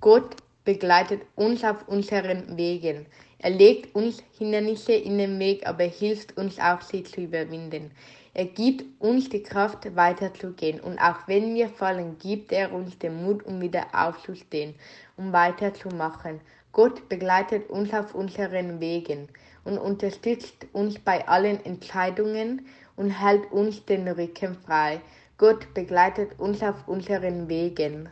Gott begleitet uns auf unseren Wegen. Er legt uns Hindernisse in den Weg, aber hilft uns auch, sie zu überwinden. Er gibt uns die Kraft, weiterzugehen. Und auch wenn wir fallen, gibt er uns den Mut, um wieder aufzustehen, um weiterzumachen. Gott begleitet uns auf unseren Wegen und unterstützt uns bei allen Entscheidungen und hält uns den Rücken frei. Gott begleitet uns auf unseren Wegen.